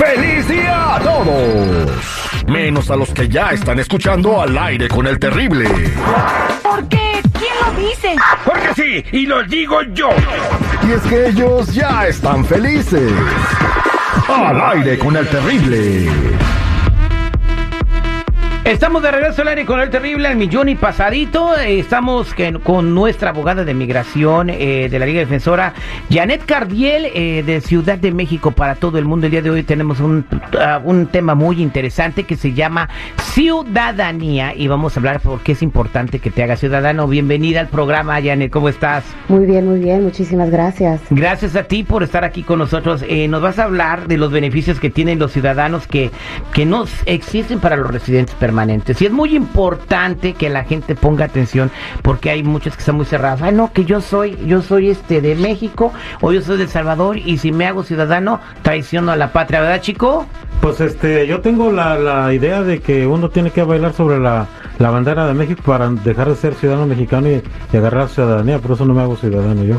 ¡Feliz día a todos! Menos a los que ya están escuchando al aire con el terrible. ¿Por qué? ¿Quién lo dice? Porque sí, y lo digo yo. Y es que ellos ya están felices. Al aire con el terrible. Estamos de regreso al aire con el terrible al millón y pasadito. Estamos con nuestra abogada de migración eh, de la Liga Defensora, Janet Cardiel, eh, de Ciudad de México para todo el mundo. El día de hoy tenemos un, ah, un tema muy interesante que se llama ciudadanía y vamos a hablar por qué es importante que te hagas ciudadano. Bienvenida al programa, Janet. ¿Cómo estás? Muy bien, muy bien, muchísimas gracias. Gracias a ti por estar aquí con nosotros. Eh, nos vas a hablar de los beneficios que tienen los ciudadanos que, que no existen para los residentes permanentes. Y es muy importante que la gente ponga atención porque hay muchos que están muy cerrados. Ay, que yo soy, yo soy este de México o yo soy de El Salvador y si me hago ciudadano traiciono a la patria, ¿verdad, chico? Pues este, yo tengo la, la idea de que uno tiene que bailar sobre la, la bandera de México para dejar de ser ciudadano mexicano y, y agarrar ciudadanía, por eso no me hago ciudadano yo.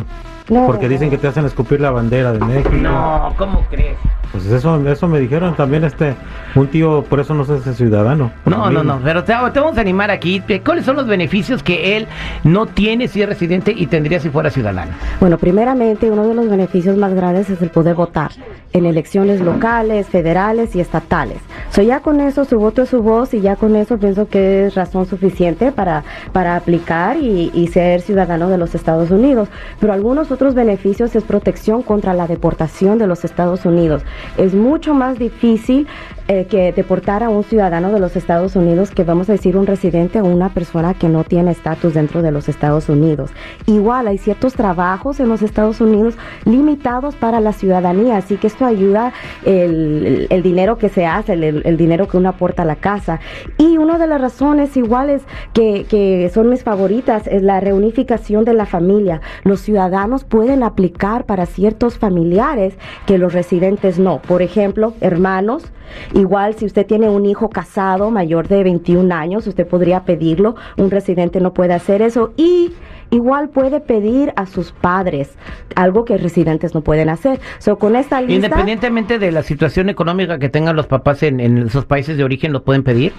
No, Porque dicen que te hacen escupir la bandera de México. No, ¿cómo crees? Pues eso, eso me dijeron también este, un tío por eso no se hace ciudadano. No, no, no, pero te, te vamos a animar aquí. ¿Cuáles son los beneficios que él no tiene si es residente y tendría si fuera ciudadano? Bueno, primeramente, uno de los beneficios más grandes es el poder votar en elecciones locales, federales y estatales. So, ya con eso, su voto es su voz y ya con eso pienso que es razón suficiente para, para aplicar y, ser ciudadano de los Estados Unidos. Pero algunos otros beneficios es protección contra la deportación de los Estados Unidos. Es mucho más difícil eh, que deportar a un ciudadano de los Estados Unidos que vamos a decir un residente o una persona que no tiene estatus dentro de los Estados Unidos. Igual hay ciertos trabajos en los Estados Unidos limitados para la ciudadanía, así que esto ayuda el- el dinero que se hace, el, el dinero que uno aporta a la casa. Y una de las razones iguales que, que son mis favoritas es la reunificación de la familia. Los ciudadanos pueden aplicar para ciertos familiares que los residentes no. Por ejemplo, hermanos. Igual si usted tiene un hijo casado mayor de 21 años, usted podría pedirlo. Un residente no puede hacer eso. Y igual puede pedir a sus padres, algo que residentes no pueden hacer. So, con esta lista... Independientemente de la situación económica que tengan los papás en, en esos países de origen, ¿lo pueden pedir?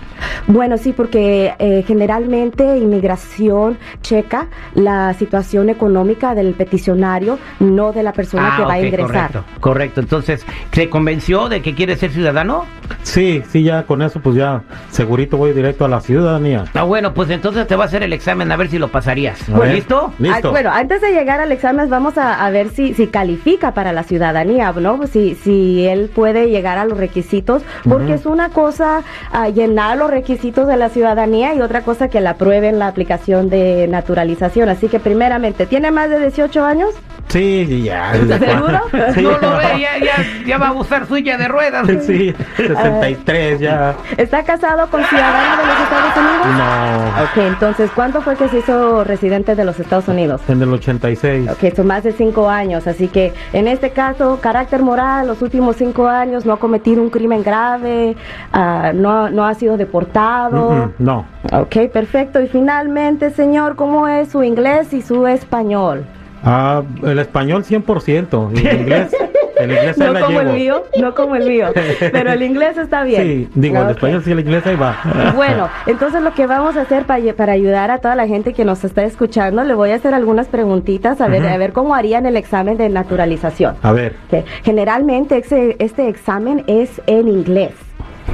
Bueno, sí, porque eh, generalmente inmigración checa la situación económica del peticionario, no de la persona que va a Ah, ingresar. Correcto, correcto. Entonces, ¿se convenció de que quiere ser ciudadano? Sí, sí, ya con eso pues ya segurito voy directo a la ciudadanía. Ah, bueno, pues entonces te va a hacer el examen a ver si lo pasarías. Ver. ¿Listo? Listo. Ah, bueno, antes de llegar al examen vamos a, a ver si, si califica para la ciudadanía, ¿no? Si, si él puede llegar a los requisitos, porque es una cosa ah, llenar los requisitos de la ciudadanía y otra cosa que la aprueben la aplicación de naturalización. Así que primeramente, ¿tiene más de 18 años? Sí, ya. ¿Seguro? Sí, No lo ve, ya, ya, ya va a usar silla de ruedas. Sí, 63 ya. ¿Está casado con ciudadano de los Estados Unidos? No, Ok, entonces, ¿cuándo fue que se hizo residente de los Estados Unidos? en el 86. Ok, son más de cinco años, así que en este caso, carácter moral, los últimos cinco años, no ha cometido un crimen grave, ah, no, no ha sido deportado. No. Ok, perfecto. Y finalmente, señor, ¿cómo es su inglés y su español? Ah, el español 100%. Y el inglés, el inglés ahí No la como el mío, no como el mío, pero el inglés está bien. Sí, digo, el español sí, el inglés ahí va. Bueno, entonces lo que vamos a hacer para, para ayudar a toda la gente que nos está escuchando, le voy a hacer algunas preguntitas a ver, a ver cómo harían el examen de naturalización. A ver. Ok, Generalmente ese- este examen es en inglés.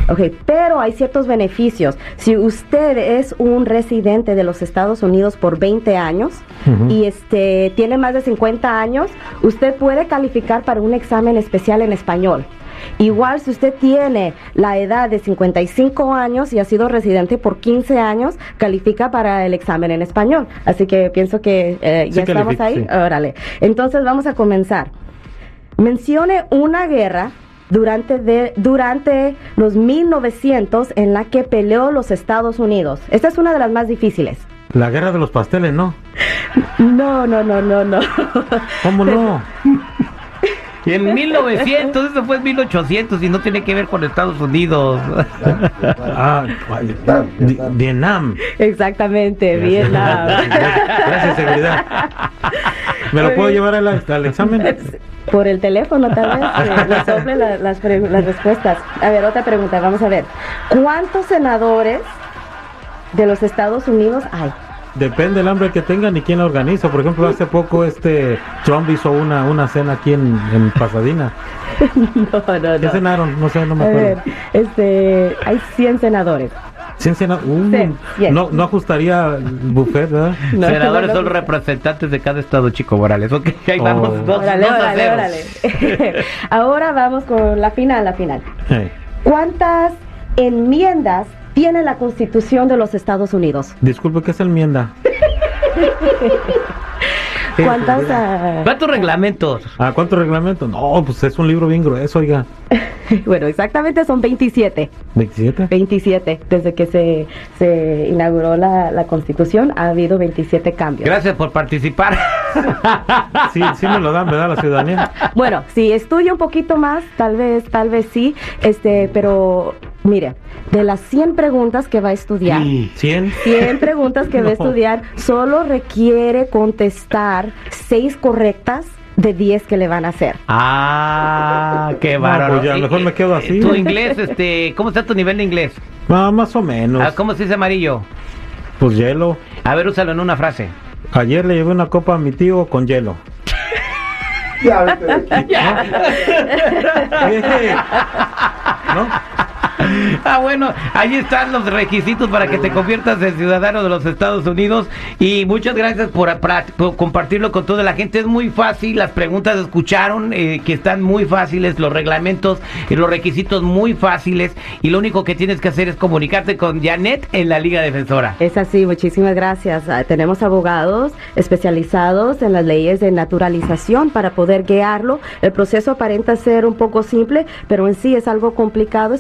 Ok, pero hay ciertos beneficios. Si usted es un residente de los Estados Unidos por 20 años y este tiene más de 50 años, usted puede calificar para un examen especial en español. Igual si usted tiene la edad de 55 años y ha sido residente por 15 años, califica para el examen en español. Así que pienso que eh, ya estamos ahí. sí. Órale. Entonces vamos a comenzar. Mencione una guerra durante, de, durante los 1900 en la que peleó los Estados Unidos? Esta es una de las más difíciles. La guerra de los pasteles, ¿no? No, no, no, no, no. ¿Cómo no? Y en 1900, eso fue en 1800 y no tiene que ver con Estados Unidos. Ah, Di- Vietnam. Exactamente, Vietnam. Gracias, seguridad. ¿Me lo puedo llevar al, al examen? Por el teléfono, tal vez, le sople la- las respuestas. A ver, otra pregunta, vamos a ver. ¿Cuántos senadores de los Estados Unidos hay? Depende del hambre que tengan y quién la organiza. Por ejemplo, hace poco este Trump hizo una, una cena aquí en, en Pasadena. No, no, ¿Qué no. cenaron? No sé, no me A ver, acuerdo. este, hay 100 senadores. ¿Cien cena- Uh, no, no ajustaría el buffet, ¿verdad? No, Senadores no, no, son representantes de cada estado, Chico Morales. Ok, ahí Oh. vamos. Dos, Órale, dos órale, órale. Ahora vamos con la final, la final. ¿Cuántas enmiendas tiene la Constitución de los Estados Unidos? disculpe, ¿qué es enmienda? ¿Cuántas? ah, ¿Cuántos reglamentos? ¿A cuánto reglamento? No, pues es un libro bien grueso, oiga. bueno, exactamente son 27. ¿27? 27. Desde que se, se inauguró la, la Constitución ha habido 27 cambios. Gracias por participar. Sí, sí me lo dan, ¿verdad? La ciudadanía. Bueno, si estudia un poquito más, tal vez, tal vez sí, este, pero mire, de las 100 preguntas que va a estudiar, ¿100? 100 preguntas que va a No. estudiar, solo requiere contestar 6 correctas de 10 que le van a hacer. Ah, qué No, bárbaro. pues ya, mejor me quedo así. Tu inglés, este, ¿cómo está tu nivel de inglés? Ah, más o menos. Ah, ¿Cómo se dice amarillo? Pues hielo. A ver, úsalo en una frase. Ayer le llevé una copa a mi tío con hielo. Eh, ¿No? Ah, bueno, ahí están los requisitos para que te conviertas en ciudadano de los Estados Unidos. Y muchas gracias por, compartirlo con toda la gente. Es muy fácil, las preguntas escucharon eh, que están muy fáciles, los reglamentos y los requisitos muy fáciles. Y lo único que tienes que hacer es comunicarte con Janet en la Liga Defensora. Es así, muchísimas gracias. Ah, Tenemos abogados especializados en las leyes de naturalización para poder guiarlo. El proceso aparenta ser un poco simple, pero en sí es algo complicado,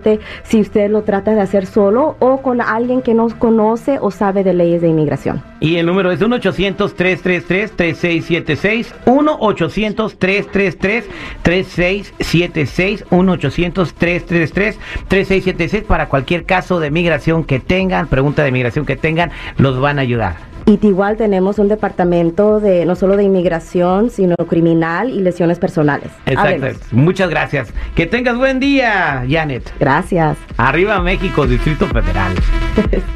especialmente si usted lo trata de hacer solo o con alguien que no conoce o sabe de leyes de inmigración. Y el número es 1-800-333-3676. 1-800-333-3676. 1-800-333-3676. Para cualquier caso de migración que tengan, pregunta de migración que tengan, los van a ayudar. Y igual tenemos un departamento de no solo de inmigración, sino criminal y lesiones personales. Exacto. Háblenos. Muchas gracias. Que tengas buen día, Janet. Gracias. Arriba México, Distrito Federal.